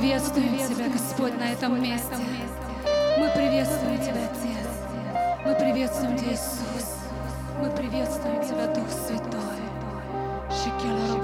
приветствуем Тебя, Господь, на этом месте. Мы приветствуем Тебя, Отец. Мы приветствуем Тебя, Иисус. Мы приветствуем Тебя, Дух Святой. Шикела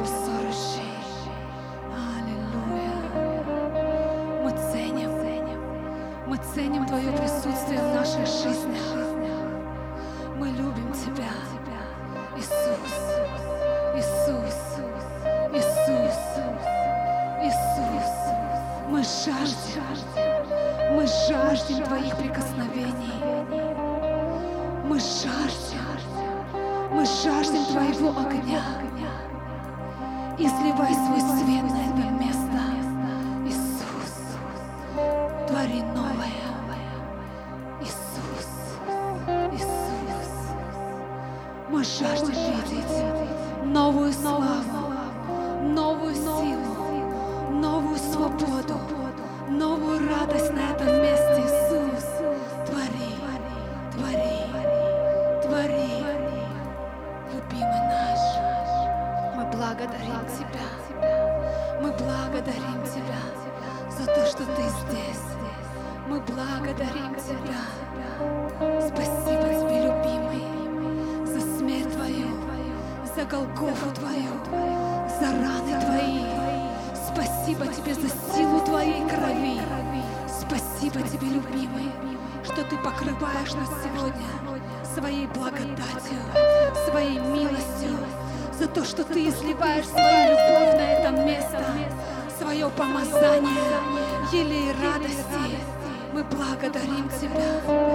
Мы жаждем видеть новую славу, новую силу, новую свободу, новую радость на этом месте. Иисус, твори, твори, твори, любимый наш. Мы благодарим Тебя. Мы благодарим Тебя за то, что Ты здесь. Мы благодарим Тебя. Спасибо Тебе, за Голгофу Твою, за раны Твои. Спасибо Тебе за силу Твоей крови. Спасибо Тебе, любимый, что Ты покрываешь нас сегодня своей благодатью, своей милостью, за то, что Ты изливаешь свою любовь на это место, свое помазание, елей радости. Мы благодарим Тебя,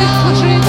дышу, я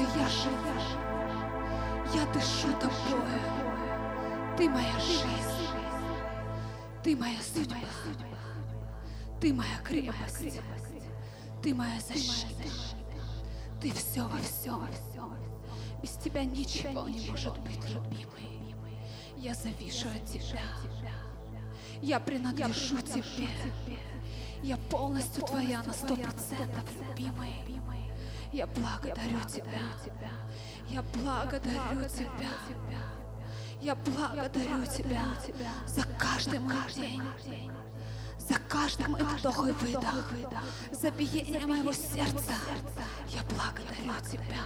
что я живу. Я дышу тобой. Ты моя жизнь. Ты моя судьба. Ты моя крепость. Ты моя защита. Ты все во всем. Без тебя ничего не может быть, любимый. Я завишу от тебя. Я принадлежу тебе. Я полностью твоя на сто процентов, любимый. Я благодарю тебя. Я благодарю тебя. Я благодарю тебя за каждый мой день. За каждый мой вдох и выдох. За биение моего сердца. Я благодарю тебя.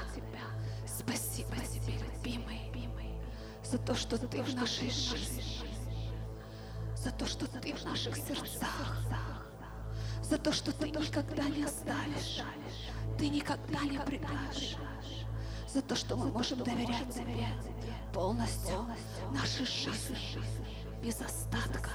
Спасибо тебе, любимый, за то, что ты в нашей жизни за то, что ты в наших сердцах, за то, что ты никогда не оставишь, ты никогда не предашь, за то, что мы можем доверять тебе полностью. Нашей жизни, без остатка.